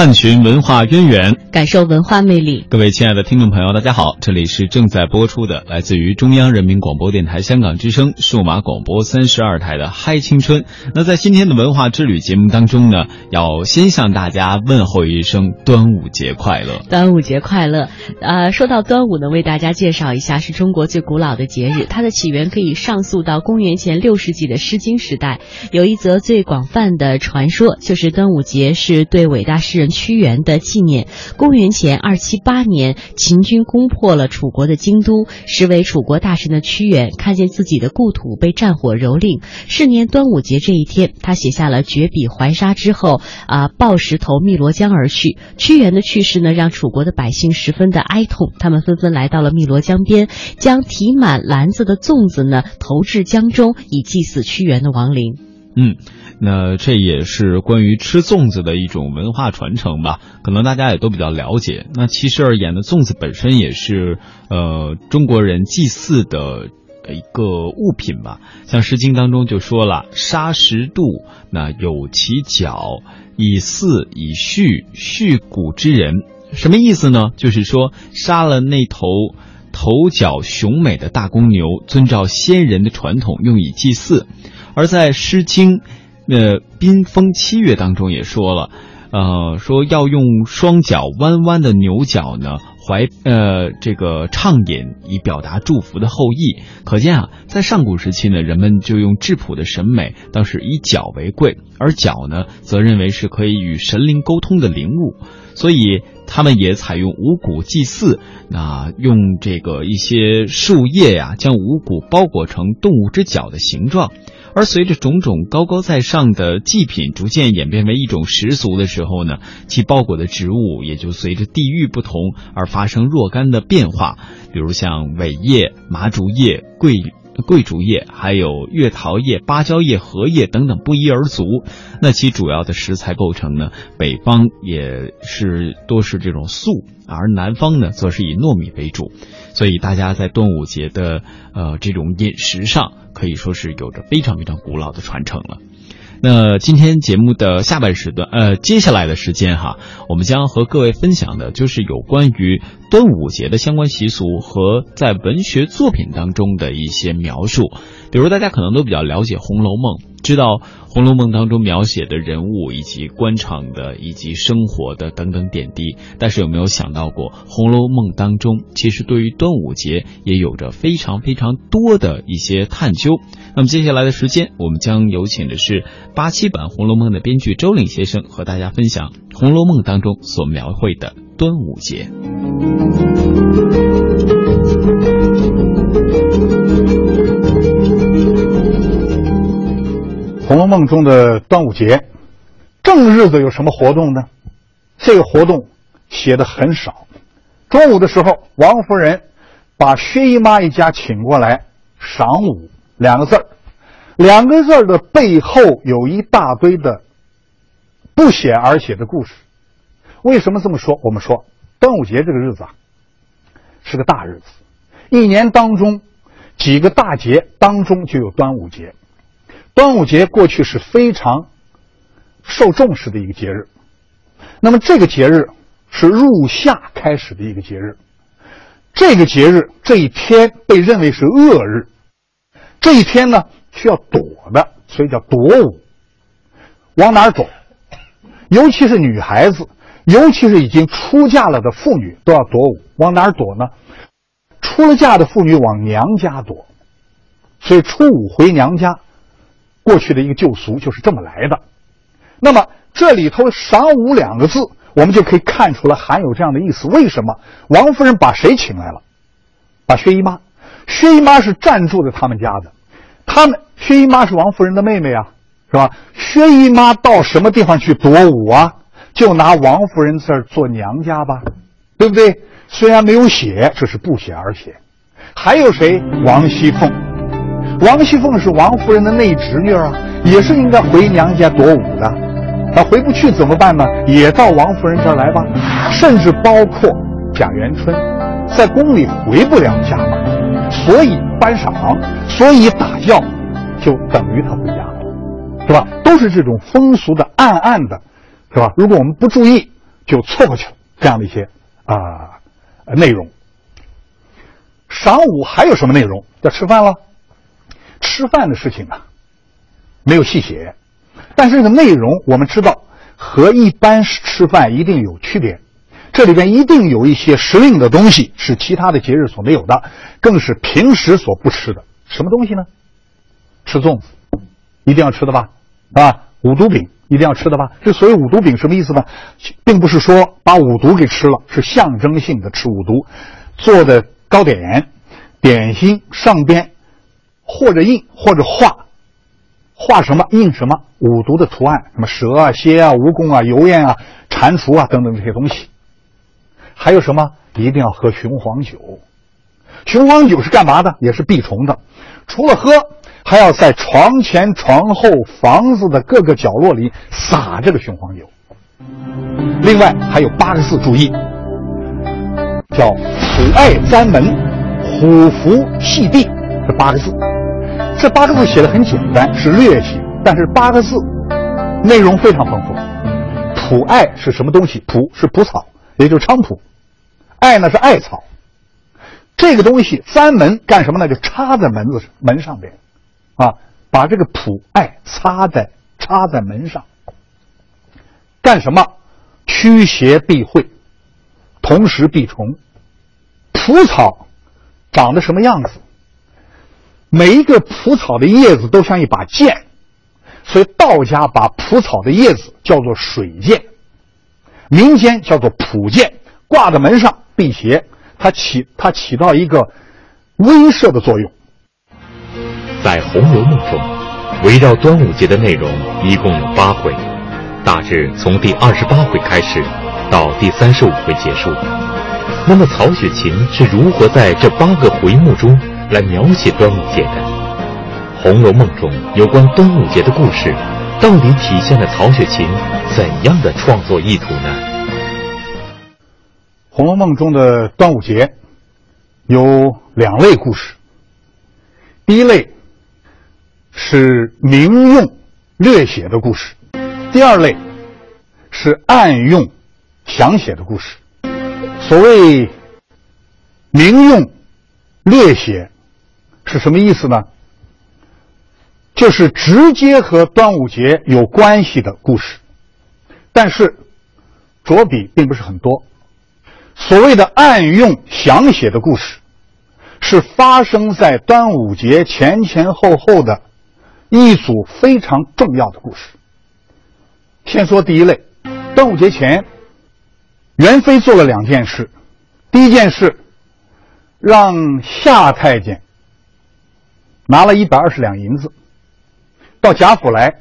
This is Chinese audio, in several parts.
探寻文化渊源，感受文化魅力。各位亲爱的听众朋友，大家好，这里是正在播出的，来自于中央人民广播电台香港之声数码广播三十二台的《嗨青春》。那在今天的文化之旅节目当中呢，要先向大家问候一声端午节快乐！端午节快乐！呃，说到端午呢，为大家介绍一下，是中国最古老的节日，它的起源可以上溯到公元前六世纪的《诗经》时代。有一则最广泛的传说，就是端午节是对伟大诗人。屈原的纪念。公元前二七八年，秦军攻破了楚国的京都，实为楚国大臣的屈原看见自己的故土被战火蹂躏，是年端午节这一天，他写下了绝笔怀沙之后啊，抱石头汨罗江而去。屈原的去世呢，让楚国的百姓十分的哀痛，他们纷纷来到了汨罗江边，将提满篮子的粽子呢投至江中，以祭祀屈原的亡灵。嗯。那这也是关于吃粽子的一种文化传承吧，可能大家也都比较了解。那其实而言呢，粽子本身也是呃中国人祭祀的一个物品吧。像《诗经》当中就说了：“杀十度，那有其角，以祀以畜，畜古之人。”什么意思呢？就是说杀了那头头角雄美的大公牛，遵照先人的传统，用以祭祀。而在《诗经》。呃，宾风七月当中也说了，呃，说要用双脚弯弯的牛角呢，怀呃这个畅饮，以表达祝福的后意。可见啊，在上古时期呢，人们就用质朴的审美，当时以脚为贵，而脚呢，则认为是可以与神灵沟通的灵物，所以他们也采用五谷祭祀，那用这个一些树叶呀，将五谷包裹成动物之角的形状。而随着种种高高在上的祭品逐渐演变为一种食俗的时候呢，其包裹的植物也就随着地域不同而发生若干的变化。比如像苇叶、麻竹叶、桂桂竹叶，还有月桃叶、芭蕉叶、荷叶等等不一而足。那其主要的食材构成呢，北方也是多是这种素，而南方呢则是以糯米为主。所以大家在端午节的呃这种饮食上。可以说是有着非常非常古老的传承了。那今天节目的下半时段，呃，接下来的时间哈，我们将和各位分享的就是有关于端午节的相关习俗和在文学作品当中的一些描述。比如大家可能都比较了解《红楼梦》。知道《红楼梦》当中描写的人物以及官场的以及生活的等等点滴，但是有没有想到过，《红楼梦》当中其实对于端午节也有着非常非常多的一些探究？那么接下来的时间，我们将有请的是八七版《红楼梦》的编剧周岭先生和大家分享《红楼梦》当中所描绘的端午节。《红楼梦》中的端午节，正日子有什么活动呢？这个活动写的很少。中午的时候，王夫人把薛姨妈一家请过来赏午，两个字儿，两个字儿的背后有一大堆的不写而写的故事。为什么这么说？我们说端午节这个日子啊，是个大日子，一年当中几个大节当中就有端午节。端午节过去是非常受重视的一个节日，那么这个节日是入夏开始的一个节日，这个节日这一天被认为是恶日，这一天呢需要躲的，所以叫躲午。往哪儿躲？尤其是女孩子，尤其是已经出嫁了的妇女都要躲午。往哪儿躲呢？出了嫁的妇女往娘家躲，所以初五回娘家。过去的一个旧俗就是这么来的。那么这里头“赏午”两个字，我们就可以看出来含有这样的意思。为什么王夫人把谁请来了？把薛姨妈。薛姨妈是暂住在他们家的，他们薛姨妈是王夫人的妹妹啊，是吧？薛姨妈到什么地方去躲舞啊？就拿王夫人这儿做娘家吧，对不对？虽然没有写，这是不写而写。还有谁？王熙凤。王熙凤是王夫人的内侄女啊，也是应该回娘家躲舞的。她回不去怎么办呢？也到王夫人这儿来吧。甚至包括贾元春，在宫里回不了家嘛。所以颁赏，所以打药，就等于他回家了，是吧？都是这种风俗的暗暗的，是吧？如果我们不注意，就错过去了这样的一些啊内容。晌午还有什么内容？要吃饭了。吃饭的事情啊，没有细写，但是这个内容我们知道和一般吃饭一定有区别。这里边一定有一些时令的东西是其他的节日所没有的，更是平时所不吃的。什么东西呢？吃粽子，一定要吃的吧？啊，五毒饼一定要吃的吧？这所谓五毒饼什么意思呢？并不是说把五毒给吃了，是象征性的吃五毒。做的糕点、点心上边或者印或者画，画什么印什么五毒的图案，什么蛇啊、蝎啊、蜈蚣啊、油烟啊、蟾蜍啊等等这些东西。还有什么？一定要喝雄黄酒。雄黄酒是干嘛的？也是避虫的。除了喝，还要在床前、床后、房子的各个角落里撒这个雄黄酒。另外还有八个字，注意，叫“普爱簪门，虎符系地”这八个字。这八个字写的很简单，是略写，但是八个字内容非常丰富。普爱是什么东西？蒲是蒲草，也就是菖蒲。艾呢是艾草，这个东西簪门干什么呢？就插在门子门上边，啊，把这个蒲艾插在插在门上，干什么？驱邪避秽，同时避虫。蒲草长得什么样子？每一个蒲草的叶子都像一把剑，所以道家把蒲草的叶子叫做水剑，民间叫做蒲剑，挂在门上。辟邪，它起它起到一个威慑的作用。在《红楼梦》中，围绕端午节的内容一共有八回，大致从第二十八回开始，到第三十五回结束。那么曹雪芹是如何在这八个回目中来描写端午节的？《红楼梦》中有关端午节的故事，到底体现了曹雪芹怎样的创作意图呢？《红楼梦》中的端午节有两类故事。第一类是明用略写的故事，第二类是暗用详写的故事。所谓明用略写是什么意思呢？就是直接和端午节有关系的故事，但是着笔并不是很多。所谓的暗用详写的故事，是发生在端午节前前后后的一组非常重要的故事。先说第一类，端午节前，元妃做了两件事。第一件事，让夏太监拿了一百二十两银子，到贾府来，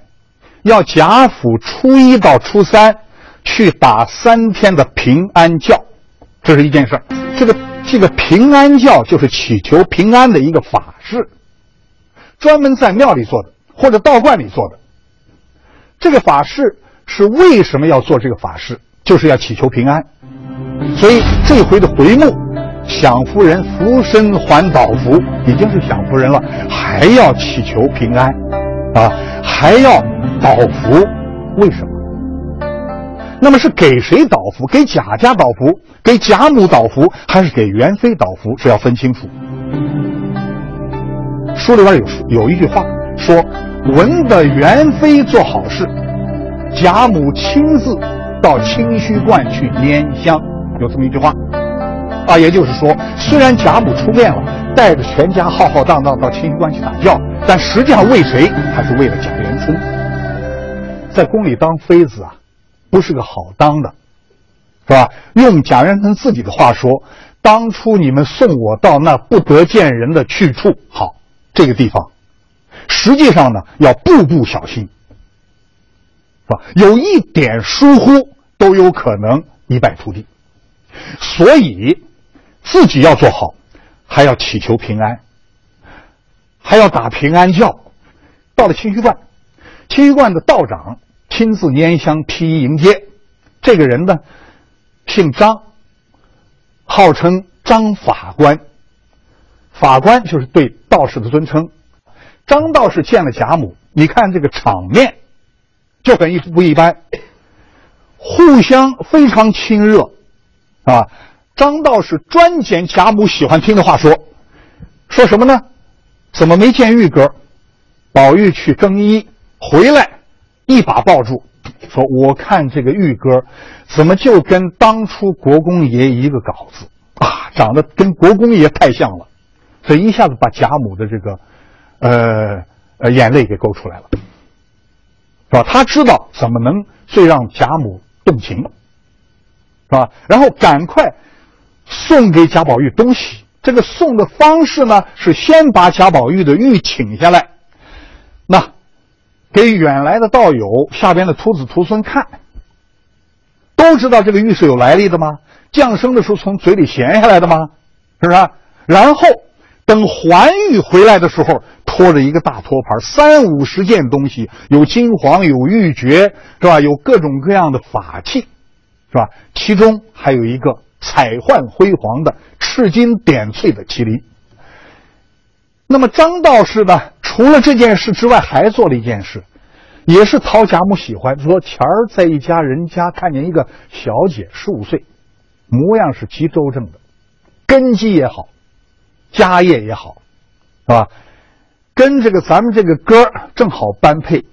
要贾府初一到初三去打三天的平安教。这是一件事儿，这个这个平安教就是祈求平安的一个法事，专门在庙里做的或者道观里做的。这个法事是为什么要做这个法事？就是要祈求平安。所以这回的回目，享夫人福身还倒福，已经是享夫人了，还要祈求平安，啊，还要倒福，为什么？那么是给谁倒福？给贾家倒福，给贾母倒福，还是给元妃倒福？是要分清楚。书里边有有一句话说：“闻得元妃做好事，贾母亲自到清虚观去拈香。”有这么一句话，啊，也就是说，虽然贾母出面了，带着全家浩浩荡荡到清虚观去打轿，但实际上为谁？还是为了贾元春。在宫里当妃子啊。不是个好当的，是吧？用贾元春自己的话说：“当初你们送我到那不得见人的去处，好，这个地方，实际上呢要步步小心，是吧？有一点疏忽都有可能一败涂地，所以自己要做好，还要祈求平安，还要打平安轿。到了清虚观，清虚观的道长亲自拈香披衣迎接，这个人呢。”姓张，号称张法官。法官就是对道士的尊称。张道士见了贾母，你看这个场面就很一不一般，互相非常亲热，啊。张道士专捡贾母喜欢听的话说，说什么呢？怎么没见玉哥？宝玉去更衣回来，一把抱住。说我看这个玉哥，怎么就跟当初国公爷一个稿子啊？长得跟国公爷太像了，所以一下子把贾母的这个，呃呃眼泪给勾出来了，是吧？他知道怎么能最让贾母动情，是吧？然后赶快送给贾宝玉东西。这个送的方式呢，是先把贾宝玉的玉请下来，那。给远来的道友、下边的徒子徒孙看，都知道这个玉是有来历的吗？降生的时候从嘴里衔下来的吗？是不是？然后等还玉回来的时候，拖着一个大托盘，三五十件东西，有金黄，有玉珏，是吧？有各种各样的法器，是吧？其中还有一个彩焕辉煌的、赤金点翠的麒麟。那么张道士呢？除了这件事之外，还做了一件事，也是讨贾母喜欢。说前儿在一家人家看见一个小姐，十五岁，模样是极周正的，根基也好，家业也好，是吧？跟这个咱们这个哥正好般配，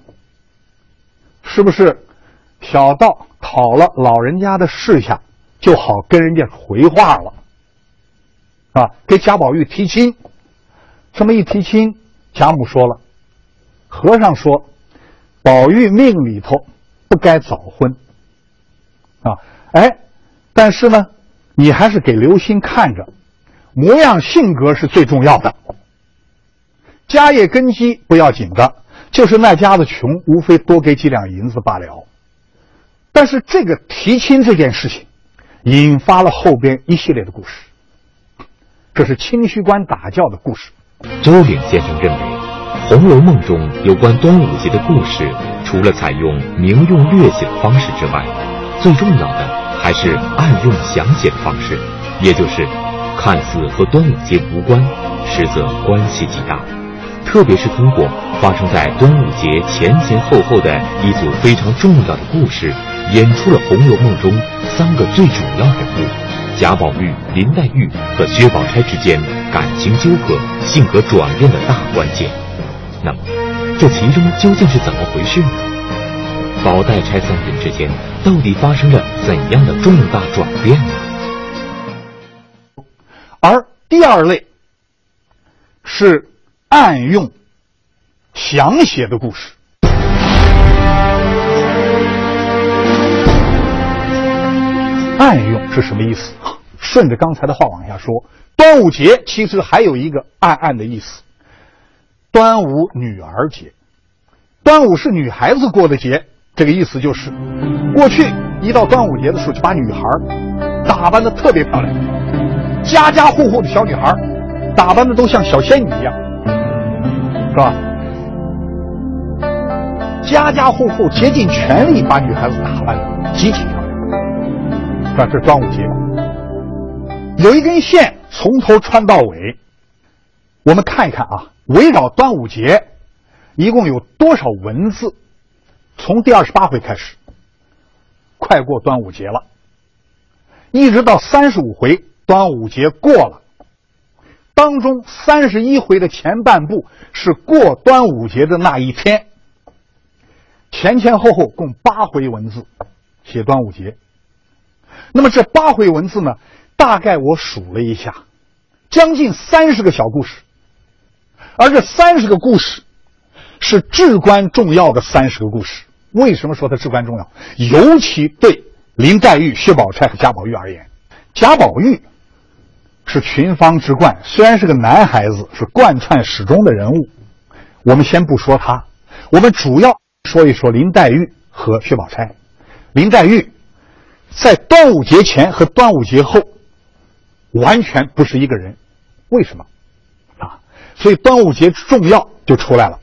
是不是？小道讨了老人家的示下，就好跟人家回话了，啊，给贾宝玉提亲。这么一提亲。贾母说了：“和尚说，宝玉命里头不该早婚啊，哎，但是呢，你还是给留心看着，模样性格是最重要的，家业根基不要紧的，就是那家子穷，无非多给几两银子罢了。但是这个提亲这件事情，引发了后边一系列的故事，这是清虚观打教的故事。”周岭先生认为，《红楼梦》中有关端午节的故事，除了采用明用略写的方式之外，最重要的还是暗用详写的方式，也就是看似和端午节无关，实则关系极大。特别是通过发生在端午节前前后后的一组非常重要的故事，演出了《红楼梦》中三个最主要人物。贾宝玉、林黛玉和薛宝钗之间感情纠葛、性格转变的大关键。那么，这其中究竟是怎么回事呢？宝黛钗三人之间到底发生了怎样的重大转变呢？而第二类是暗用、详写的故事。暗用是什么意思？顺着刚才的话往下说，端午节其实还有一个暗暗的意思。端午女儿节，端午是女孩子过的节，这个意思就是，过去一到端午节的时候，就把女孩打扮的特别漂亮，家家户户的小女孩打扮的都像小仙女一样，是吧？家家户户竭尽全力把女孩子打扮的极其漂亮。这是端午节，有一根线从头穿到尾。我们看一看啊，围绕端午节，一共有多少文字？从第二十八回开始，快过端午节了，一直到三十五回，端午节过了。当中三十一回的前半部是过端午节的那一天，前前后后共八回文字，写端午节。那么这八回文字呢？大概我数了一下，将近三十个小故事，而这三十个故事是至关重要的三十个故事。为什么说它至关重要？尤其对林黛玉、薛宝钗和贾宝玉而言，贾宝玉是群芳之冠，虽然是个男孩子，是贯穿始终的人物。我们先不说他，我们主要说一说林黛玉和薛宝钗。林黛玉在端午节前和端午节后完全不是一个人，为什么？啊，所以端午节重要就出来了。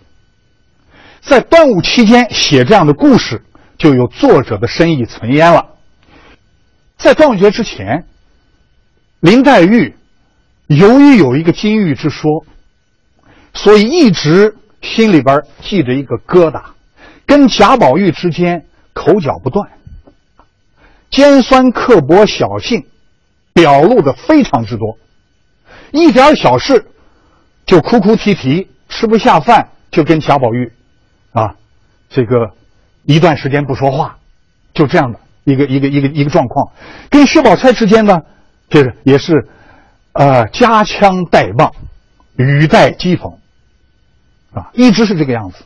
在端午期间写这样的故事，就有作者的深意存焉了。在端午节之前，林黛玉由于有一个金玉之说，所以一直心里边记着一个疙瘩，跟贾宝玉之间口角不断，尖酸刻薄、小性表露的非常之多，一点小事就哭哭啼啼，吃不下饭就跟贾宝玉啊这个一段时间不说话，就这样的。一个一个一个一个状况，跟薛宝钗之间呢，就是也是，呃，夹枪带棒，语带讥讽，啊，一直是这个样子。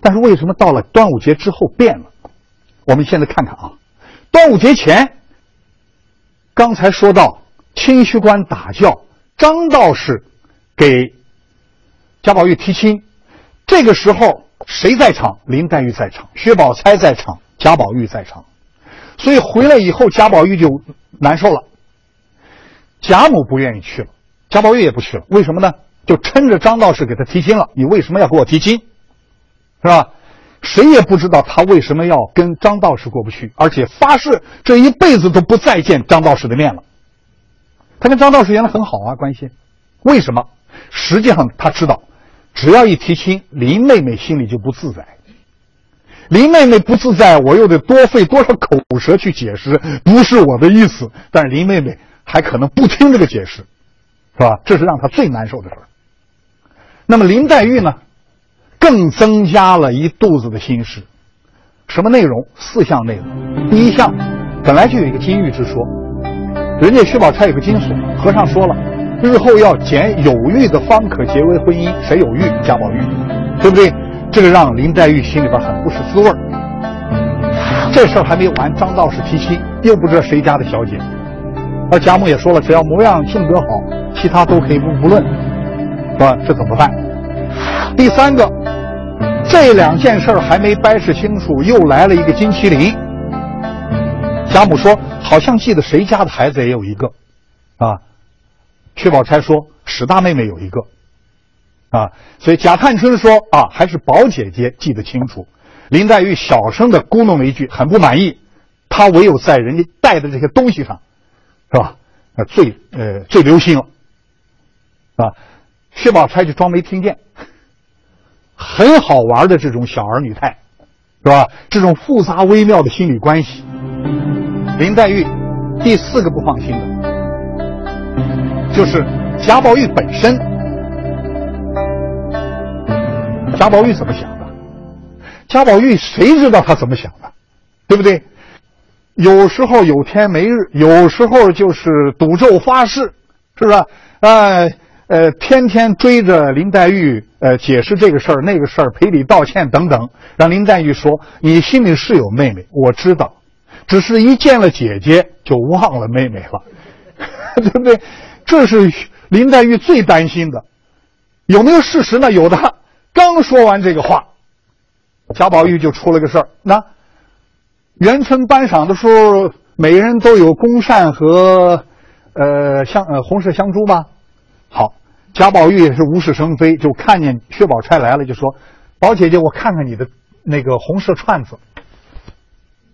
但是为什么到了端午节之后变了？我们现在看看啊，端午节前，刚才说到清虚观打教，张道士给贾宝玉提亲，这个时候谁在场？林黛玉在场，薛宝钗在场，贾宝玉在场。所以回来以后，贾宝玉就难受了。贾母不愿意去了，贾宝玉也不去了。为什么呢？就趁着张道士给他提亲了。你为什么要给我提亲？是吧？谁也不知道他为什么要跟张道士过不去，而且发誓这一辈子都不再见张道士的面了。他跟张道士原来很好啊，关系。为什么？实际上他知道，只要一提亲，林妹妹心里就不自在。林妹妹不自在，我又得多费多少口舌去解释，不是我的意思。但是林妹妹还可能不听这个解释，是吧？这是让他最难受的事儿。那么林黛玉呢，更增加了一肚子的心事。什么内容？四项内容。第一项，本来就有一个金玉之说，人家薛宝钗有个金锁，和尚说了，日后要捡有玉的方可结为婚姻。谁有玉？贾宝玉，对不对？这个让林黛玉心里边很不是滋味这事儿还没完，张道士提亲，又不知道谁家的小姐。而贾母也说了，只要模样性格好，其他都可以不不论，是吧？这怎么办？第三个，这两件事还没掰扯清楚，又来了一个金麒麟。贾母说，好像记得谁家的孩子也有一个，啊？薛宝钗说，史大妹妹有一个。啊，所以贾探春说啊，还是宝姐姐记得清楚。林黛玉小声的咕哝了一句，很不满意。她唯有在人家带的这些东西上，是吧？呃，最呃最留心了，啊。薛宝钗就装没听见，很好玩的这种小儿女态，是吧？这种复杂微妙的心理关系。林黛玉第四个不放心的，就是贾宝玉本身。贾宝玉怎么想的？贾宝玉谁知道他怎么想的，对不对？有时候有天没日，有时候就是赌咒发誓，是不是？呃呃，天天追着林黛玉，呃，解释这个事儿那个事儿，赔礼道歉等等，让林黛玉说：“你心里是有妹妹，我知道，只是一见了姐姐就忘了妹妹了，对不对？”这是林黛玉最担心的。有没有事实呢？有的。刚说完这个话，贾宝玉就出了个事儿。那元春颁赏的时候，每人都有宫扇和呃香呃红色香珠吧？好，贾宝玉也是无事生非，就看见薛宝钗来了，就说：“宝姐姐，我看看你的那个红色串子。”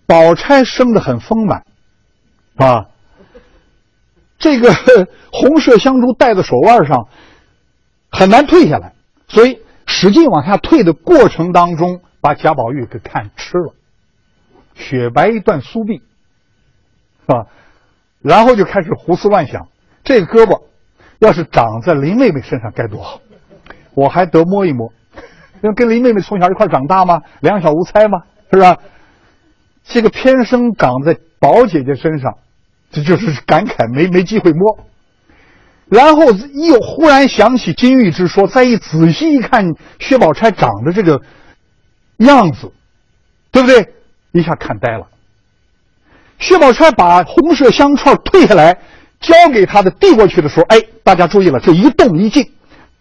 宝钗生的很丰满，啊，这个红色香珠戴在手腕上很难退下来，所以。使劲往下退的过程当中，把贾宝玉给看吃了，雪白一段酥臂，是吧？然后就开始胡思乱想：这个胳膊要是长在林妹妹身上该多好，我还得摸一摸。因为跟林妹妹从小一块长大嘛？两小无猜嘛？是不是？这个偏生长在宝姐姐身上，这就是感慨没没机会摸。然后又忽然想起金玉之说，再一仔细一看，薛宝钗长的这个样子，对不对？一下看呆了。薛宝钗把红麝香串退下来，交给他的递过去的时候，哎，大家注意了，这一动一静，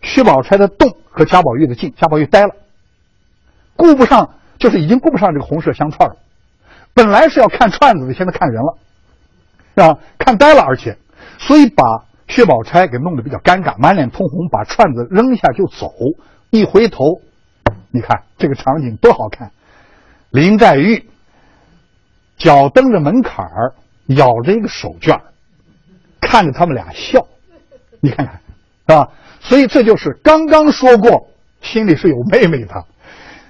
薛宝钗的动和贾宝玉的静，贾宝玉呆了，顾不上，就是已经顾不上这个红麝香串了。本来是要看串子的，现在看人了，是吧？看呆了，而且，所以把薛宝钗给弄得比较尴尬，满脸通红，把串子扔下就走。一回头，你看这个场景多好看！林黛玉脚蹬着门槛儿，咬着一个手绢儿看着他们俩笑，你看看，是吧？所以这就是刚刚说过，心里是有妹妹的。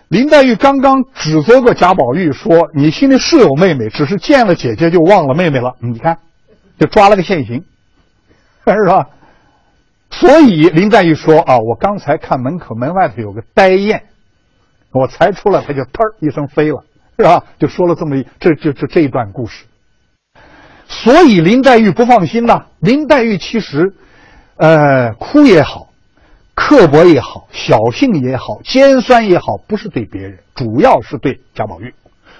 林黛玉刚刚指责过贾宝玉说：“你心里是有妹妹，只是见了姐姐就忘了妹妹了。”你看，就抓了个现行，是吧？所以林黛玉说：“啊，我刚才看门口门外头有个呆雁，我才出来，它就嘚一声飞了，是吧？”就说了这么一这这这这一段故事。所以林黛玉不放心呐。林黛玉其实，呃，哭也好。刻薄也好，小性也好，尖酸也好，不是对别人，主要是对贾宝玉。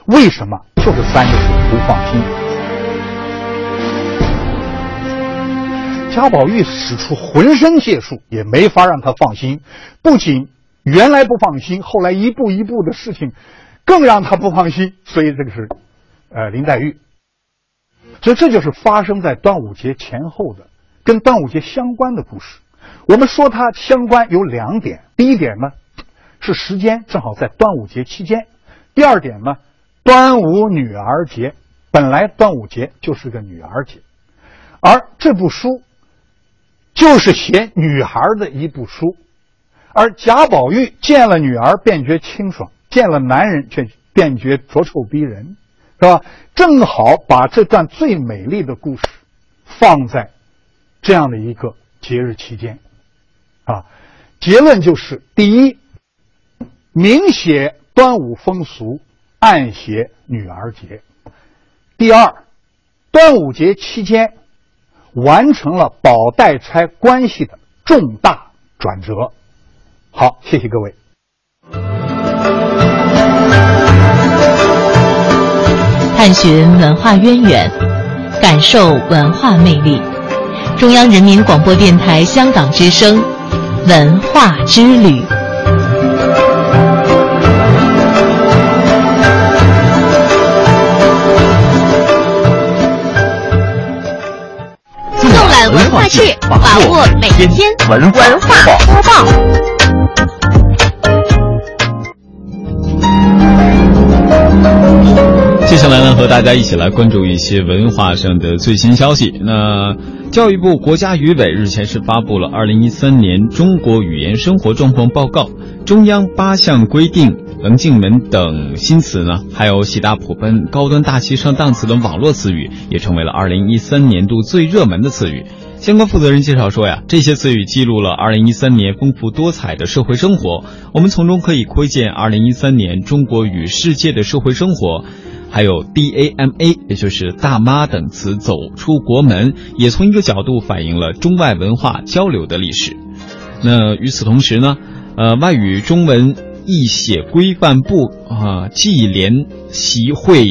为什么？就是三个字：不放心。贾宝玉使出浑身解数，也没法让他放心。不仅原来不放心，后来一步一步的事情，更让他不放心。所以这个是，呃，林黛玉。所以这就是发生在端午节前后的，跟端午节相关的故事。我们说它相关有两点，第一点呢是时间正好在端午节期间，第二点呢，端午女儿节，本来端午节就是个女儿节，而这部书就是写女孩的一部书，而贾宝玉见了女儿便觉清爽，见了男人却便觉浊臭逼人，是吧？正好把这段最美丽的故事放在这样的一个节日期间。啊，结论就是：第一，明写端午风俗，暗写女儿节；第二，端午节期间完成了宝黛钗关系的重大转折。好，谢谢各位。探寻文化渊源，感受文化魅力。中央人民广播电台香港之声。文化之旅，纵览文化趣，把握每天文化播报。接下来呢，和大家一起来关注一些文化上的最新消息。那。教育部国家语委日前是发布了《二零一三年中国语言生活状况报告》，中央八项规定、棱镜门等新词呢，还有喜大普奔、高端大气上档次等网络词语，也成为了二零一三年度最热门的词语。相关负责人介绍说呀，这些词语记录了二零一三年丰富多彩的社会生活，我们从中可以窥见二零一三年中国与世界的社会生活。还有 D A M A，也就是大妈等词走出国门，也从一个角度反映了中外文化交流的历史。那与此同时呢，呃，外语中文译写规范部啊纪联席会，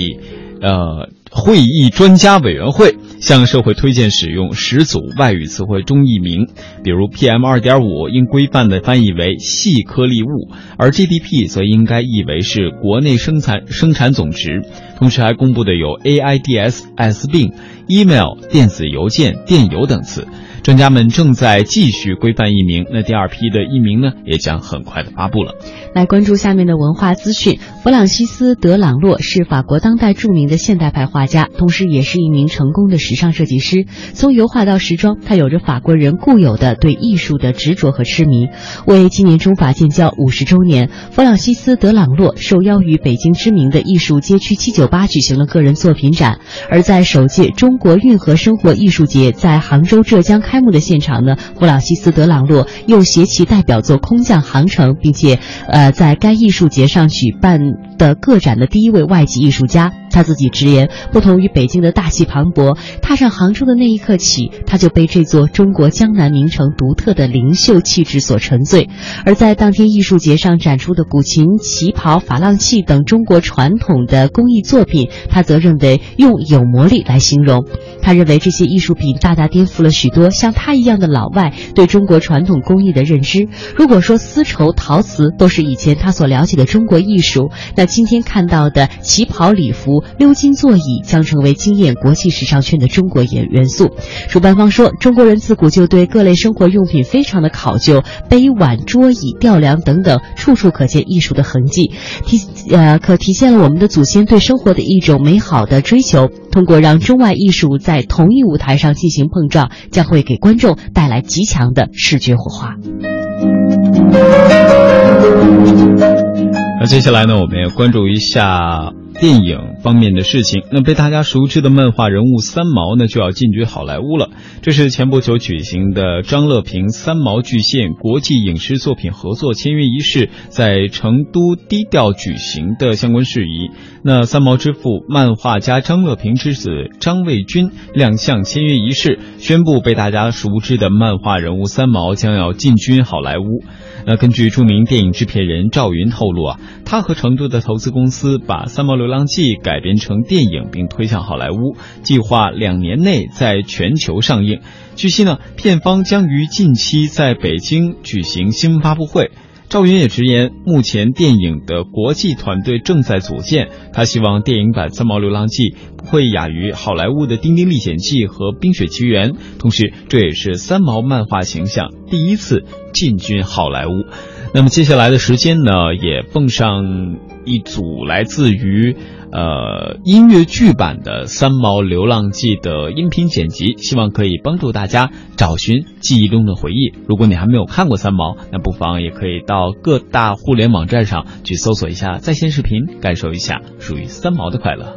呃，会议专家委员会。向社会推荐使用十组外语词汇中译名，比如 PM 二点五应规范的翻译为细颗粒物，而 GDP 则应该译为是国内生产生产总值。同时还公布的有 AIDS、艾滋病、email、电子邮件、电邮等词。专家们正在继续规范译名，那第二批的译名呢，也将很快的发布了。来关注下面的文化资讯。弗朗西斯·德朗洛是法国当代著名的现代派画家，同时也是一名成功的时尚设计师。从油画到时装，他有着法国人固有的对艺术的执着和痴迷。为纪念中法建交五十周年，弗朗西斯·德朗洛受邀于北京知名的艺术街区七九八举行了个人作品展。而在首届中国运河生活艺术节在杭州、浙江开幕的现场呢，弗朗西斯·德朗洛又携其代表作《空降航程》，并且呃在该艺术节上举办。的个展的第一位外籍艺术家。他自己直言，不同于北京的大气磅礴，踏上杭州的那一刻起，他就被这座中国江南名城独特的灵秀气质所沉醉。而在当天艺术节上展出的古琴、旗袍、珐琅器等中国传统的工艺作品，他则认为用有魔力来形容。他认为这些艺术品大大颠覆了许多像他一样的老外对中国传统工艺的认知。如果说丝绸、陶瓷都是以前他所了解的中国艺术，那今天看到的旗袍、礼服、鎏金座椅将成为惊艳国际时尚圈的中国元元素。主办方说，中国人自古就对各类生活用品非常的考究，杯碗、桌椅、吊梁等等，处处可见艺术的痕迹，体呃可体现了我们的祖先对生活的一种美好的追求。通过让中外艺术在同一舞台上进行碰撞，将会给观众带来极强的视觉火花。那接下来呢，我们也关注一下。电影方面的事情，那被大家熟知的漫画人物三毛呢，就要进军好莱坞了。这是前不久举行的张乐平三毛巨献国际影视作品合作签约仪式，在成都低调举行的相关事宜。那三毛之父漫画家张乐平之子张卫军亮相签约仪式，宣布被大家熟知的漫画人物三毛将要进军好莱坞。那根据著名电影制片人赵云透露啊，他和成都的投资公司把《三毛流浪记》改编成电影，并推向好莱坞，计划两年内在全球上映。据悉呢，片方将于近期在北京举行新闻发布会。赵云也直言，目前电影的国际团队正在组建，他希望电影版《三毛流浪记》不会亚于好莱坞的《丁丁历险记》和《冰雪奇缘》，同时这也是三毛漫画形象第一次进军好莱坞。那么接下来的时间呢，也奉上一组来自于。呃，音乐剧版的《三毛流浪记》的音频剪辑，希望可以帮助大家找寻记忆中的回忆。如果你还没有看过三毛，那不妨也可以到各大互联网站上去搜索一下在线视频，感受一下属于三毛的快乐。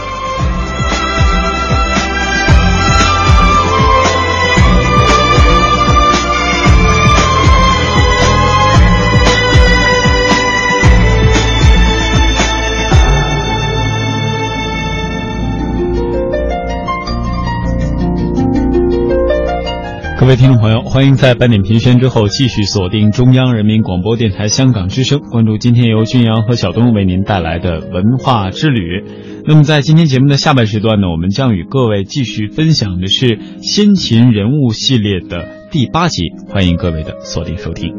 各位听众朋友，欢迎在半点评宣之后继续锁定中央人民广播电台香港之声，关注今天由俊阳和小东为您带来的文化之旅。那么在今天节目的下半时段呢，我们将与各位继续分享的是先秦人物系列的第八集，欢迎各位的锁定收听。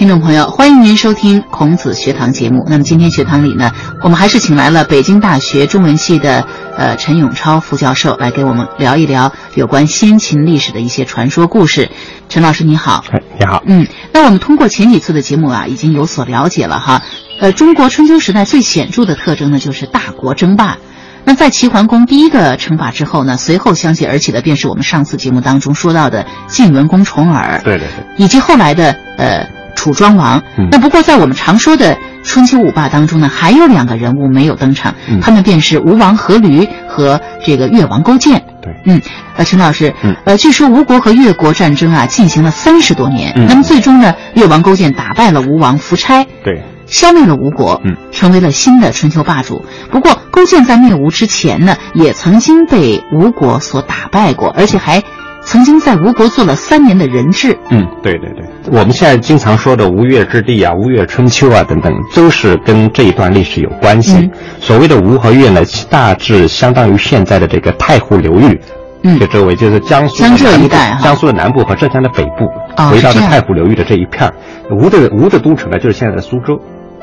听众朋友，欢迎您收听孔子学堂节目。那么今天学堂里呢，我们还是请来了北京大学中文系的呃陈永超副教授来给我们聊一聊有关先秦历史的一些传说故事。陈老师你好，哎你好，嗯，那我们通过前几次的节目啊，已经有所了解了哈。呃，中国春秋时代最显著的特征呢，就是大国争霸。那在齐桓公第一个称霸之后呢，随后相继而起的便是我们上次节目当中说到的晋文公重耳，对对对，以及后来的呃。楚庄王，那不过在我们常说的春秋五霸当中呢，还有两个人物没有登场，他们便是吴王阖闾和这个越王勾践。对，嗯，呃，陈老师，呃，据说吴国和越国战争啊进行了三十多年，那么最终呢，越王勾践打败了吴王夫差，对，消灭了吴国，嗯，成为了新的春秋霸主。不过勾践在灭吴之前呢，也曾经被吴国所打败过，而且还。曾经在吴国做了三年的人质。嗯，对对对，我们现在经常说的吴越之地啊、吴越春秋啊等等，都是跟这一段历史有关系。所谓的吴和越呢，大致相当于现在的这个太湖流域，嗯，这周围就是江苏江浙一带江苏的南部和浙江的北部，围绕着太湖流域的这一片吴的吴的都城呢，就是现在的苏州；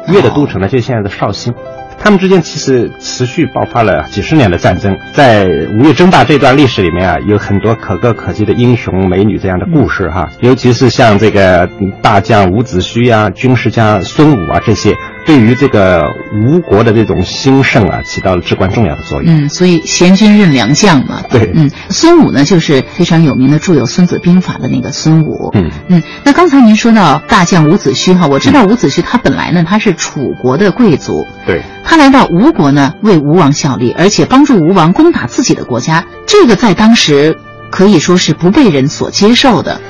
越的都城呢，就是现在的绍兴。他们之间其实持续爆发了几十年的战争，在吴越争霸这段历史里面啊，有很多可歌可泣的英雄美女这样的故事哈，尤其是像这个大将伍子胥呀、军事家孙武啊这些。对于这个吴国的这种兴盛啊，起到了至关重要的作用。嗯，所以贤君任良将嘛。对，嗯，孙武呢，就是非常有名的著有《孙子兵法》的那个孙武。嗯嗯，那刚才您说到大将伍子胥哈，我知道伍子胥他本来呢他是楚国的贵族，对，他来到吴国呢为吴王效力，而且帮助吴王攻打自己的国家，这个在当时可以说是不被人所接受的。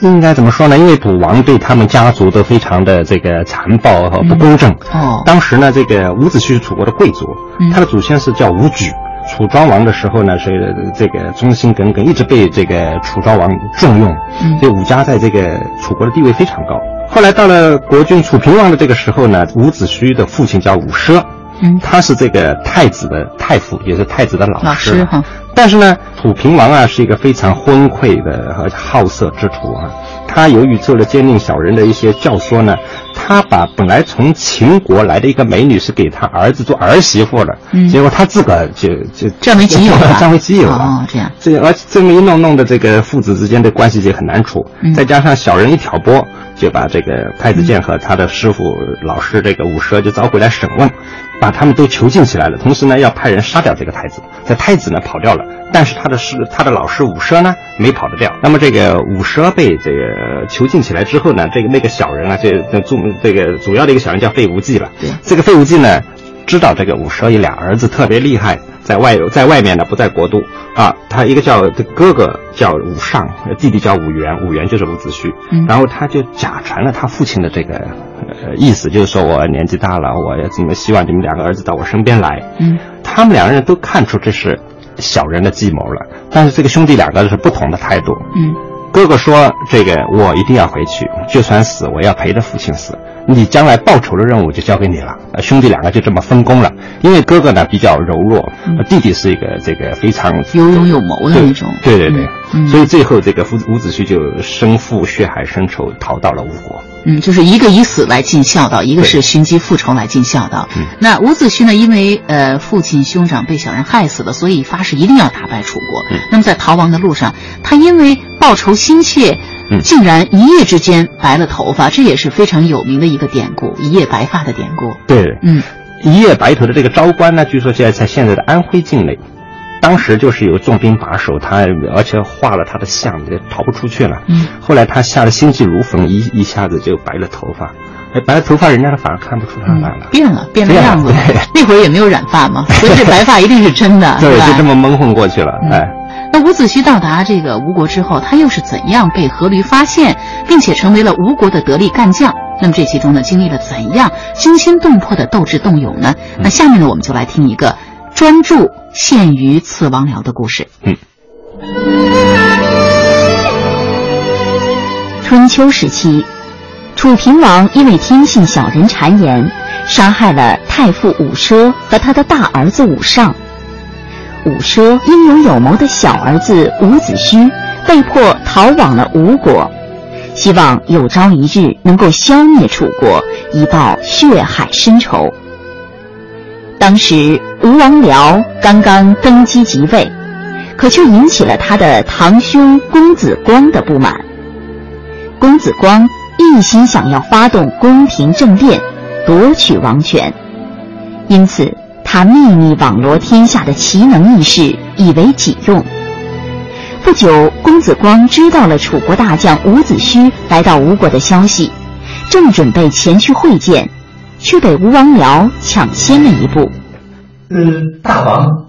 应该怎么说呢？因为赌王对他们家族都非常的这个残暴和不公正。哦，当时呢，这个伍子胥是楚国的贵族，他的祖先是叫伍举。楚庄王的时候呢，是这个忠心耿耿，一直被这个楚庄王重用，所以伍家在这个楚国的地位非常高。后来到了国君楚平王的这个时候呢，伍子胥的父亲叫伍奢，嗯，他是这个太子的太傅，也是太子的老师哈。但是呢，楚平王啊是一个非常昏聩的和好色之徒啊。他由于做了奸佞小人的一些教唆呢，他把本来从秦国来的一个美女是给他儿子做儿媳妇的，结果他自个就就占为己有了，占为己有了。哦，这样，这而且这么一弄，弄的这个父子之间的关系就很难处。再加上小人一挑拨，就把这个太子建和他的师傅老师这个武奢就召回来审问。把他们都囚禁起来了，同时呢，要派人杀掉这个太子。这太子呢跑掉了，但是他的师他的老师伍奢呢没跑得掉。那么这个伍奢被这个囚禁起来之后呢，这个那个小人啊，这主这个主要的一个小人叫费无忌了。这个费无忌呢，知道这个伍奢有俩儿子特别厉害。在外在外面呢，不在国都啊。他一个叫哥哥叫武尚，弟弟叫武元，武元就是伍子胥。然后他就假传了他父亲的这个呃意思，就是说我年纪大了，我要怎么希望你们两个儿子到我身边来。嗯，他们两个人都看出这是小人的计谋了，但是这个兄弟两个是不同的态度。嗯，哥哥说这个我一定要回去，就算死我要陪着父亲死。你将来报仇的任务就交给你了，兄弟两个就这么分工了。因为哥哥呢比较柔弱，弟弟是一个这个非常有勇有谋的那种。对对对，所以最后这个伍伍子胥就身负血海深仇，逃到了吴国。嗯，就是一个以死来尽孝道，一个是寻机复仇来尽孝道。那伍子胥呢，因为呃父亲兄长被小人害死了，所以发誓一定要打败楚国。那么在逃亡的路上，他因为报仇心切。竟然一夜之间白了头发，这也是非常有名的一个典故——一夜白发的典故。对，嗯，一夜白头的这个昭关呢，据说现在在现在的安徽境内，当时就是有重兵把守他，而且画了他的像，也逃不出去了。嗯，后来他吓得心急如焚，一一下子就白了头发。哎，白了头发，人家反而看不出他来了，变了，变了样子。那会儿也没有染发嘛，所以这白发一定是真的，对，就这么蒙混过去了。哎。那伍子胥到达这个吴国之后，他又是怎样被阖闾发现，并且成为了吴国的得力干将？那么这其中呢，经历了怎样惊心动魄的斗智斗勇呢？那下面呢，我们就来听一个专注献于刺王僚的故事。嗯，春秋时期，楚平王因为听信小人谗言，杀害了太傅伍奢和他的大儿子伍尚。伍奢英勇有谋的小儿子伍子胥被迫逃往了吴国，希望有朝一日能够消灭楚国，以报血海深仇。当时吴王僚刚刚登基即位，可却引起了他的堂兄公子光的不满。公子光一心想要发动宫廷政变，夺取王权，因此。他秘密网罗天下的奇能异士，以为己用。不久，公子光知道了楚国大将伍子胥来到吴国的消息，正准备前去会见，却被吴王僚抢先了一步。呃，大王，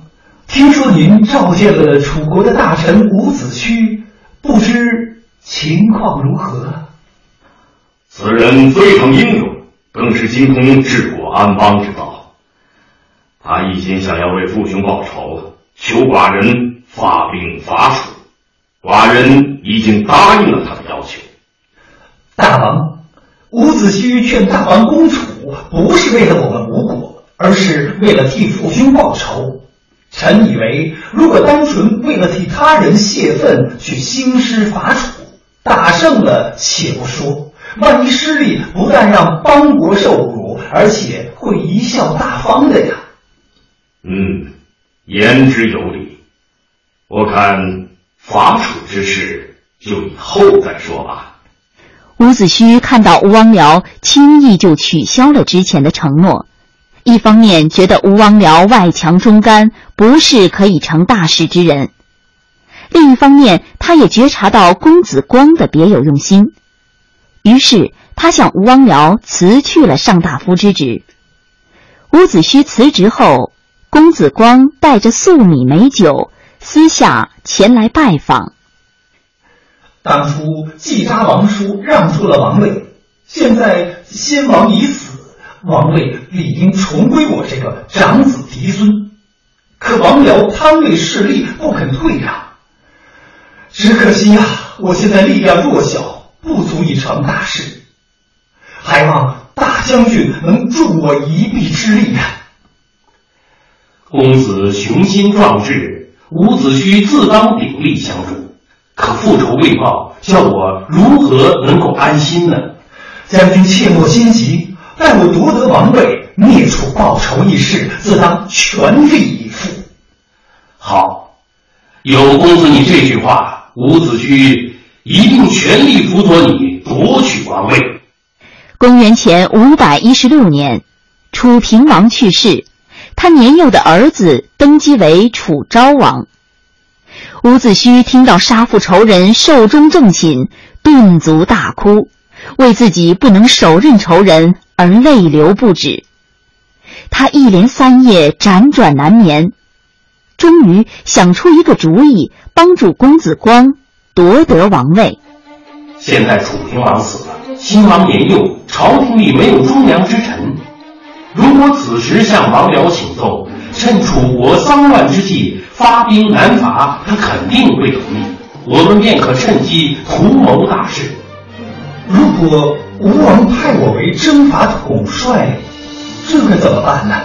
听说您召见了楚国的大臣伍子胥，不知情况如何？此人非常英勇，更是精通治国安邦之道。他一心想要为父兄报仇，求寡人发兵伐楚。寡人已经答应了他的要求。大王，伍子胥劝大王攻楚，不是为了我们吴国，而是为了替父兄报仇。臣以为，如果单纯为了替他人泄愤去兴师伐楚，打胜了且不说，万一失利，不但让邦国受辱，而且会贻笑大方的呀。嗯，言之有理。我看伐楚之事就以后再说吧。伍子胥看到吴王僚轻易就取消了之前的承诺，一方面觉得吴王僚外强中干，不是可以成大事之人；另一方面，他也觉察到公子光的别有用心，于是他向吴王僚辞去了上大夫之职。伍子胥辞职后。公子光带着素米美酒，私下前来拜访。当初季札王叔让出了王位，现在先王已死，王位理应重归我这个长子嫡孙。可王僚贪位势力，不肯退让。只可惜呀，我现在力量弱小，不足以成大事，还望大将军能助我一臂之力呀。公子雄心壮志，伍子胥自当鼎力相助。可复仇未报，叫我如何能够安心呢？将军切莫心急，待我夺得王位，灭楚报仇一事，自当全力以赴。好，有公子你这句话，伍子胥一定全力辅佐你夺取王位。公元前五百一十六年，楚平王去世，他年幼的儿子登基为楚昭王。伍子胥听到杀父仇人寿终正寝，顿足大哭，为自己不能手刃仇人而泪流不止。他一连三夜辗转难眠，终于想出一个主意，帮助公子光夺得王位。现在楚平王死了，新王年幼，朝廷里没有忠良之臣。如果此时向王僚请奏，趁楚国丧乱之际发兵南伐，他肯定会同意。我们便可趁机图谋大事。如果吴王派我为征伐统帅，这该怎么办呢？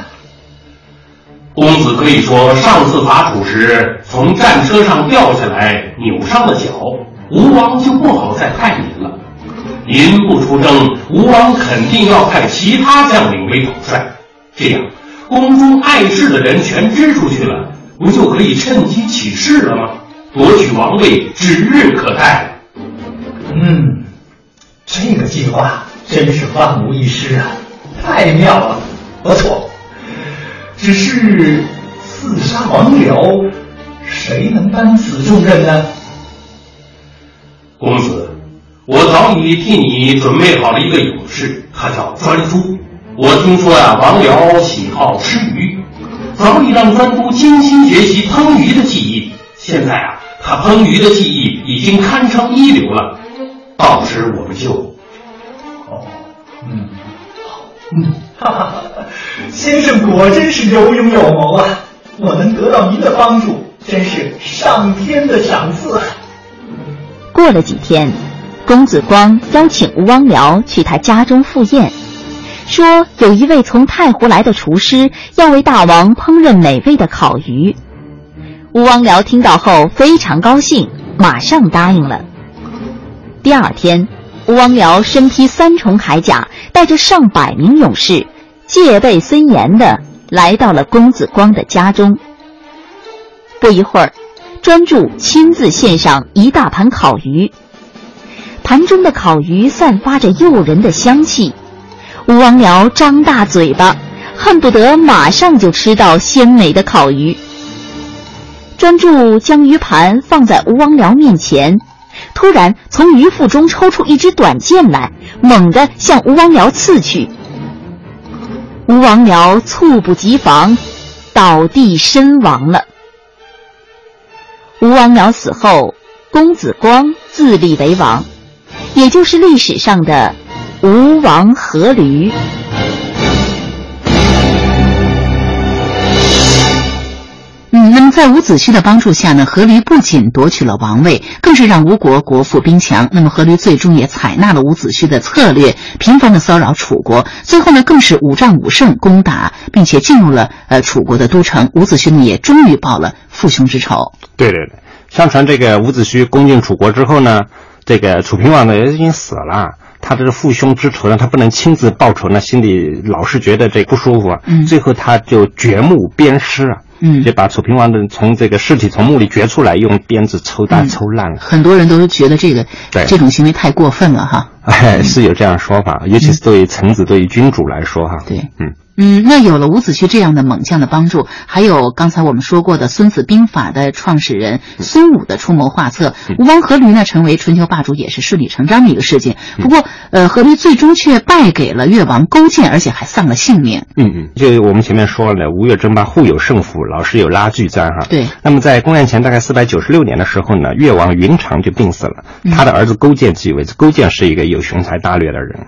公子可以说，上次伐楚时从战车上掉下来，扭伤了脚，吴王就不好再派您了。您不出征，吴王肯定要派其他将领为统帅，这样。宫中碍事的人全支出去了，不就可以趁机起事了吗？夺取王位指日可待。嗯，这个计划真是万无一失啊，太妙了，不错。只是刺杀王僚，谁能担此重任呢？公子，我早已替你准备好了一个勇士，他叫专诸。我听说呀，王僚喜好吃鱼，早已让专诸精心学习烹鱼的技艺。现在啊，他烹鱼的技艺已经堪称一流了。到时我们就……哦，嗯，好，嗯，哈哈哈！先生果真是有勇有谋啊！我能得到您的帮助，真是上天的赏赐。过了几天，公子光邀请吴王僚去他家中赴宴。说有一位从太湖来的厨师要为大王烹饪美味的烤鱼，吴王僚听到后非常高兴，马上答应了。第二天，吴王僚身披三重铠甲，带着上百名勇士，戒备森严的来到了公子光的家中。不一会儿，专诸亲自献上一大盘烤鱼，盘中的烤鱼散发着诱人的香气。吴王僚张大嘴巴，恨不得马上就吃到鲜美的烤鱼。专诸将鱼盘放在吴王僚面前，突然从鱼腹中抽出一支短剑来，猛地向吴王僚刺去。吴王僚猝不及防，倒地身亡了。吴王僚死后，公子光自立为王，也就是历史上的。吴王阖闾。嗯，那么在伍子胥的帮助下呢，阖闾不仅夺取了王位，更是让吴国国富兵强。那么阖闾最终也采纳了伍子胥的策略，频繁的骚扰楚国，最后呢更是五战五胜，攻打并且进入了呃楚国的都城。伍子胥呢也终于报了父兄之仇。对对对，相传这个伍子胥攻进楚国之后呢，这个楚平王呢也已经死了。他这个父兄之仇呢，他不能亲自报仇呢，心里老是觉得这不舒服啊。嗯。最后他就掘墓鞭尸啊。嗯。就把楚平王的从这个尸体从墓里掘出来，用鞭子抽打抽烂了。很多人都觉得这个对这种行为太过分了哈。哎，是有这样说法，尤其是对于臣子、对于君主来说，哈，对，嗯。嗯，那有了伍子胥这样的猛将的帮助，还有刚才我们说过的《孙子兵法》的创始人孙武的出谋划策，吴王阖闾呢成为春秋霸主也是顺理成章的一个事情。不过，呃，阖闾最终却败给了越王勾践，而且还丧了性命。嗯嗯，就我们前面说了，吴越争霸互有胜负，老是有拉锯战哈。对。那么在公元前大概四百九十六年的时候呢，越王云长就病死了，他的儿子勾践继位。勾践是一个有雄才大略的人。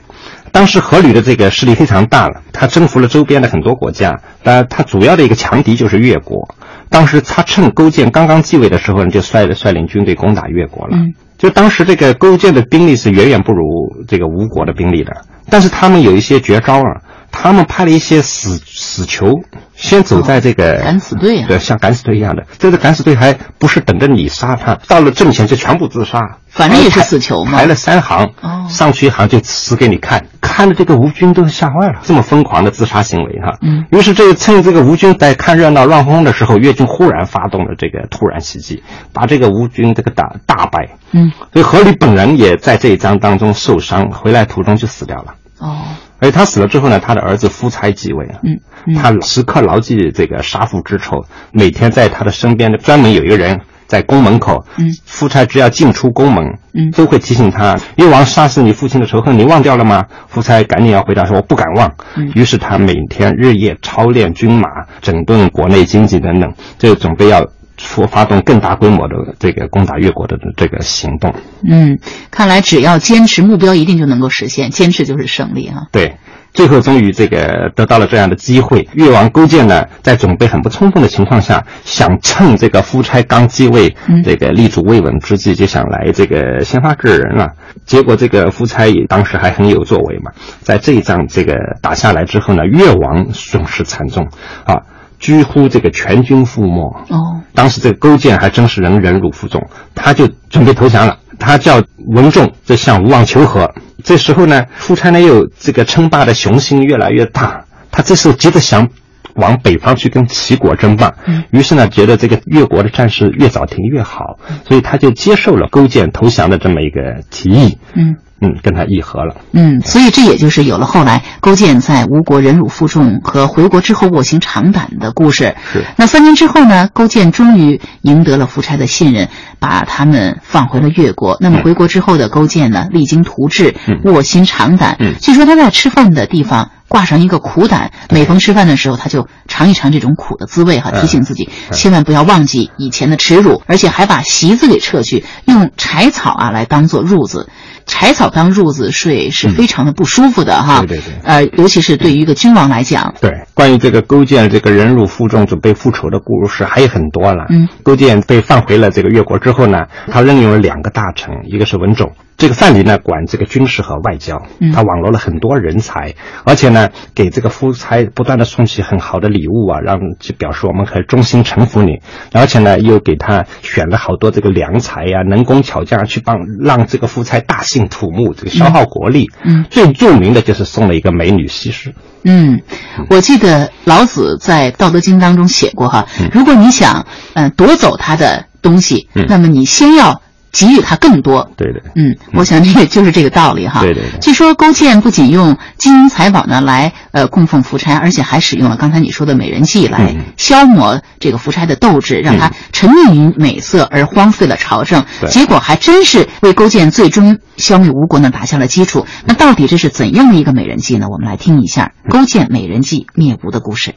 当时阖闾的这个势力非常大了，他征服了周边的很多国家，但他主要的一个强敌就是越国。当时他趁勾践刚刚继位的时候，就率率领军队攻打越国了。就当时这个勾践的兵力是远远不如这个吴国的兵力的，但是他们有一些绝招啊，他们派了一些死死囚。先走在这个敢死队啊，对，像敢死队一样的。这个敢死队还不是等着你杀他，到了阵前就全部自杀，反正也是死囚嘛。排了三行，上去一行就死给你看，看的这个吴军都吓坏了，这么疯狂的自杀行为哈。嗯。于是这个趁这个吴军在看热闹乱哄哄的时候，越军忽然发动了这个突然袭击，把这个吴军这个打大败。嗯。所以阖闾本人也在这一章当中受伤，回来途中就死掉了。哦。而他死了之后呢，他的儿子夫差继位啊。嗯。他时刻牢记这个杀父之仇，每天在他的身边的专门有一个人在宫门口，嗯，夫差只要进出宫门，嗯，都会提醒他：越王杀死你父亲的仇恨，你忘掉了吗？夫差赶紧要回答说：我不敢忘。嗯，于是他每天日夜操练军马，整顿国内经济等等，就准备要说发动更大规模的这个攻打越国的这个行动。嗯，看来只要坚持，目标一定就能够实现，坚持就是胜利啊。对。最后终于这个得到了这样的机会，越王勾践呢，在准备很不充分的情况下，想趁这个夫差刚继位，这个立足未稳之际，就想来这个先发制人了。结果这个夫差也当时还很有作为嘛，在这一仗这个打下来之后呢，越王损失惨重，啊，几乎这个全军覆没。哦，当时这个勾践还真是忍忍辱负重，他就准备投降了。他叫文仲，就向吴王求和。这时候呢，夫差呢又这个称霸的雄心越来越大，他这时候急着想往北方去跟齐国争霸。于是呢，觉得这个越国的战事越早停越好，所以他就接受了勾践投降的这么一个提议。嗯。嗯，跟他议和了。嗯，所以这也就是有了后来勾践在吴国忍辱负重和回国之后卧薪尝胆的故事。是。那三年之后呢，勾践终于赢得了夫差的信任，把他们放回了越国。那么回国之后的勾践呢，励精图治，卧薪尝胆。嗯。据说他在吃饭的地方挂上一个苦胆，每逢吃饭的时候，他就尝一尝这种苦的滋味哈，提醒自己千万不要忘记以前的耻辱，而且还把席子给撤去，用柴草啊来当做褥子。柴草当褥子睡是非常的不舒服的哈，对对对，呃，尤其是对于一个君王来讲。对，关于这个勾践这个忍辱负重准备复仇的故事还有很多了。嗯，勾践被放回了这个越国之后呢，他任用了两个大臣，一个是文种。这个范蠡呢，管这个军事和外交，他网罗了很多人才，而且呢，给这个夫差不断的送去很好的礼物啊，让就表示我们很忠心臣服你，而且呢，又给他选了好多这个良才呀、能工巧匠去帮，让这个夫差大兴土木，这个消耗国力。嗯，最著名的就是送了一个美女西施。嗯，我记得老子在《道德经》当中写过哈，如果你想嗯夺走他的东西，那么你先要。给予他更多，对对，嗯，我想这个就是这个道理哈。对对对。据说勾践不仅用金银财宝呢来呃供奉夫差，而且还使用了刚才你说的美人计来消磨这个夫差的斗志，让他沉溺于美色而荒废了朝政。结果还真是为勾践最终消灭吴国呢打下了基础。那到底这是怎样的一个美人计呢？我们来听一下勾践美人计灭吴的故事。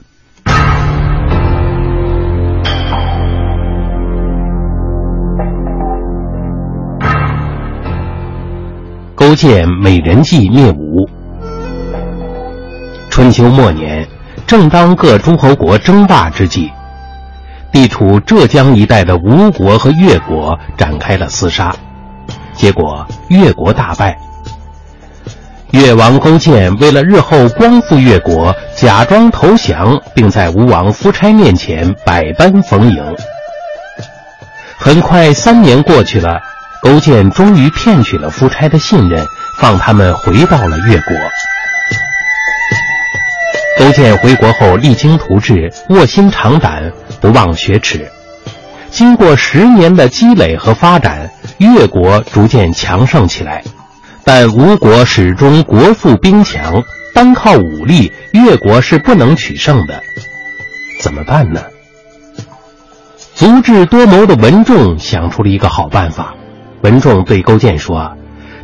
勾践美人计灭吴。春秋末年，正当各诸侯国争霸之际，地处浙江一带的吴国和越国展开了厮杀，结果越国大败。越王勾践为了日后光复越国，假装投降，并在吴王夫差面前百般逢迎。很快，三年过去了。勾践终于骗取了夫差的信任，放他们回到了越国。勾践回国后励精图治，卧薪尝胆，不忘学耻。经过十年的积累和发展，越国逐渐强盛起来。但吴国始终国富兵强，单靠武力，越国是不能取胜的。怎么办呢？足智多谋的文仲想出了一个好办法。文仲对勾践说：“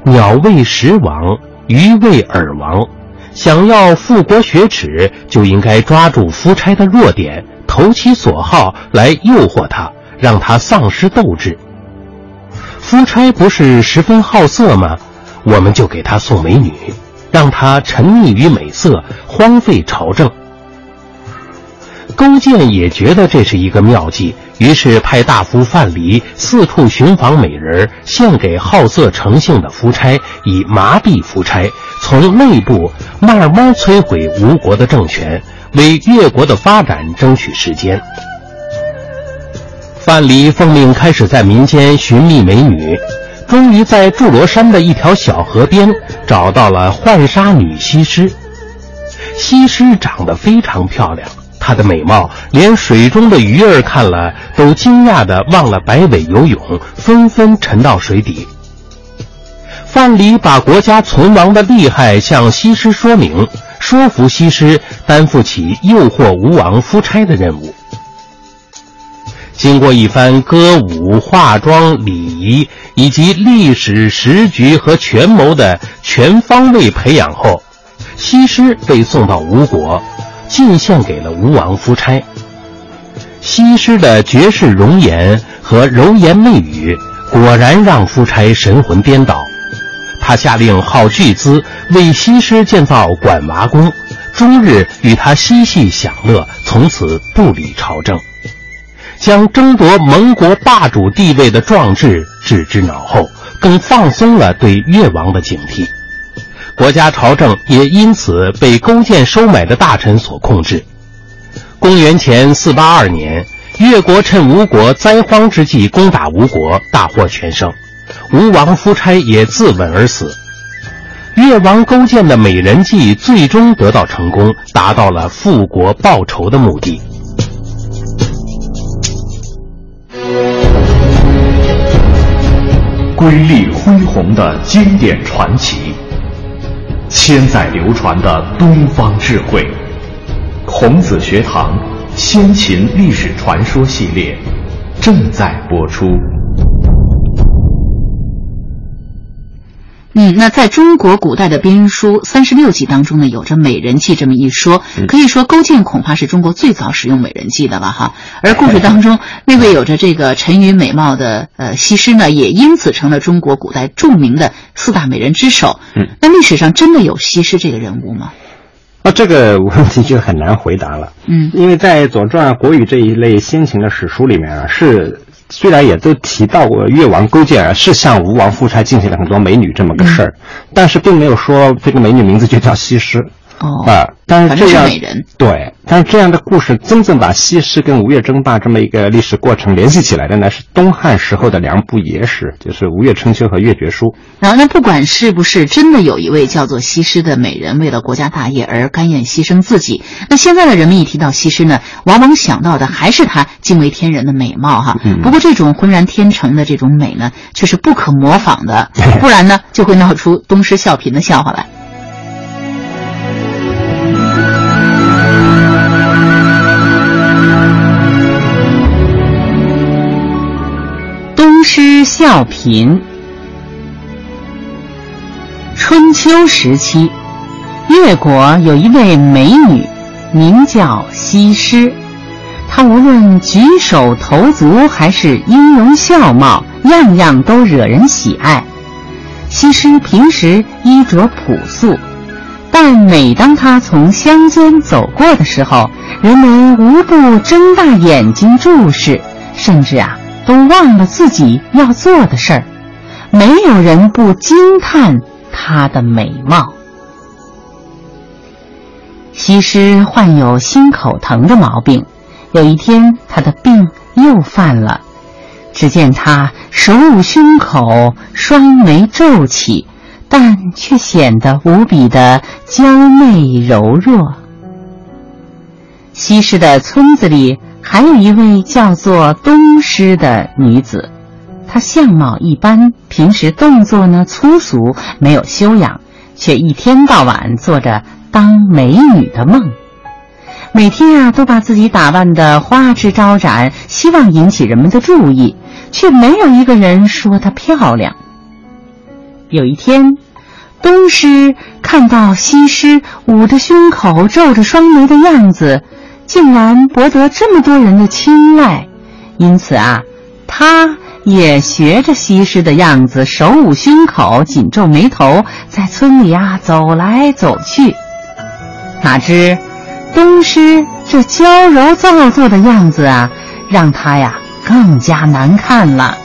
鸟为食亡，鱼为饵亡。想要复国雪耻，就应该抓住夫差的弱点，投其所好，来诱惑他，让他丧失斗志。夫差不是十分好色吗？我们就给他送美女，让他沉溺于美色，荒废朝政。”勾践也觉得这是一个妙计，于是派大夫范蠡四处寻访美人，献给好色成性的夫差，以麻痹夫差，从内部慢慢摧毁吴国的政权，为越国的发展争取时间。范蠡奉命开始在民间寻觅美女，终于在祝罗山的一条小河边找到了浣纱女西施。西施长得非常漂亮。她的美貌，连水中的鱼儿看了都惊讶的忘了摆尾游泳，纷纷沉到水底。范蠡把国家存亡的厉害向西施说明，说服西施担负起诱惑吴王夫差的任务。经过一番歌舞、化妆、礼仪以及历史时局和权谋的全方位培养后，西施被送到吴国。进献给了吴王夫差。西施的绝世容颜和柔言媚语，果然让夫差神魂颠倒。他下令耗巨资为西施建造管娃宫，终日与她嬉戏享乐，从此不理朝政，将争夺盟国霸主地位的壮志置之脑后，更放松了对越王的警惕。国家朝政也因此被勾践收买的大臣所控制。公元前四八二年，越国趁吴国灾荒之际攻打吴国，大获全胜。吴王夫差也自刎而死。越王勾践的美人计最终得到成功，达到了复国报仇的目的。瑰丽恢宏的经典传奇。千载流传的东方智慧，孔子学堂先秦历史传说系列正在播出。嗯，那在中国古代的编书三十六计当中呢，有着美人计这么一说，可以说勾践恐怕是中国最早使用美人计的了哈。而故事当中 那位有着这个沉鱼美貌的呃西施呢，也因此成了中国古代著名的四大美人之首。嗯，那历史上真的有西施这个人物吗？啊，这个问题就很难回答了。嗯，因为在《左传》《国语》这一类先秦的史书里面啊，是。虽然也都提到过越王勾践是向吴王夫差进行了很多美女这么个事儿，但是并没有说这个美女名字就叫西施。哦啊，但是这样美人对，但是这样的故事真正把西施跟吴越争霸这么一个历史过程联系起来的呢，是东汉时候的两部野史，就是《吴越春秋》和《越绝书》。然后，那不管是不是真的有一位叫做西施的美人，为了国家大业而甘愿牺牲自己，那现在的人们一提到西施呢，往往想到的还是她惊为天人的美貌哈。不过，这种浑然天成的这种美呢，却是不可模仿的，不然呢，就会闹出东施效颦的笑话来。东施效颦。春秋时期，越国有一位美女，名叫西施。她无论举手投足还是音容笑貌，样样都惹人喜爱。西施平时衣着朴素，但每当她从乡间走过的时候，人们无不睁大眼睛注视，甚至啊。都忘了自己要做的事儿，没有人不惊叹她的美貌。西施患有心口疼的毛病，有一天她的病又犯了。只见她手捂胸口，双眉皱起，但却显得无比的娇媚柔弱。西施的村子里。还有一位叫做东施的女子，她相貌一般，平时动作呢粗俗，没有修养，却一天到晚做着当美女的梦。每天啊，都把自己打扮的花枝招展，希望引起人们的注意，却没有一个人说她漂亮。有一天，东施看到西施捂着胸口、皱着双眉的样子，竟然博得这么多人的青睐，因此啊，他也学着西施的样子，手捂胸口、紧皱眉头，在村里啊走来走去。哪知，东施这娇柔造作的样子啊，让他呀更加难看了。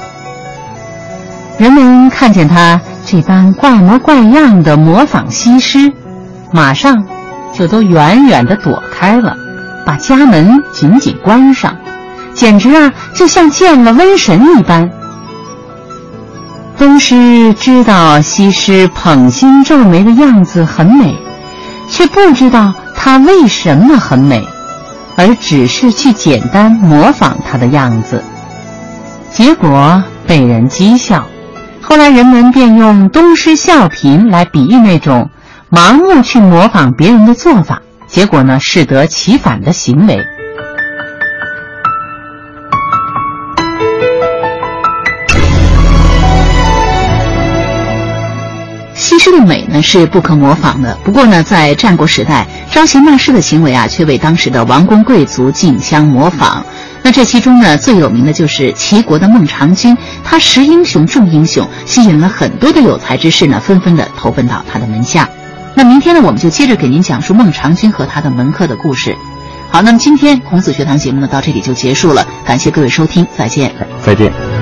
人们看见他。这般怪模怪样的模仿西施，马上就都远远的躲开了，把家门紧紧关上，简直啊，就像见了瘟神一般。东施知道西施捧心皱眉的样子很美，却不知道她为什么很美，而只是去简单模仿她的样子，结果被人讥笑。后来人们便用“东施效颦”来比喻那种盲目去模仿别人的做法，结果呢适得其反的行为。西施的美呢是不可模仿的，不过呢在战国时代，招贤纳士的行为啊却被当时的王公贵族竞相模仿。那这其中呢，最有名的就是齐国的孟尝君，他识英雄重英雄，吸引了很多的有才之士呢，纷纷的投奔到他的门下。那明天呢，我们就接着给您讲述孟尝君和他的门客的故事。好，那么今天孔子学堂节目呢，到这里就结束了，感谢各位收听，再见，再见。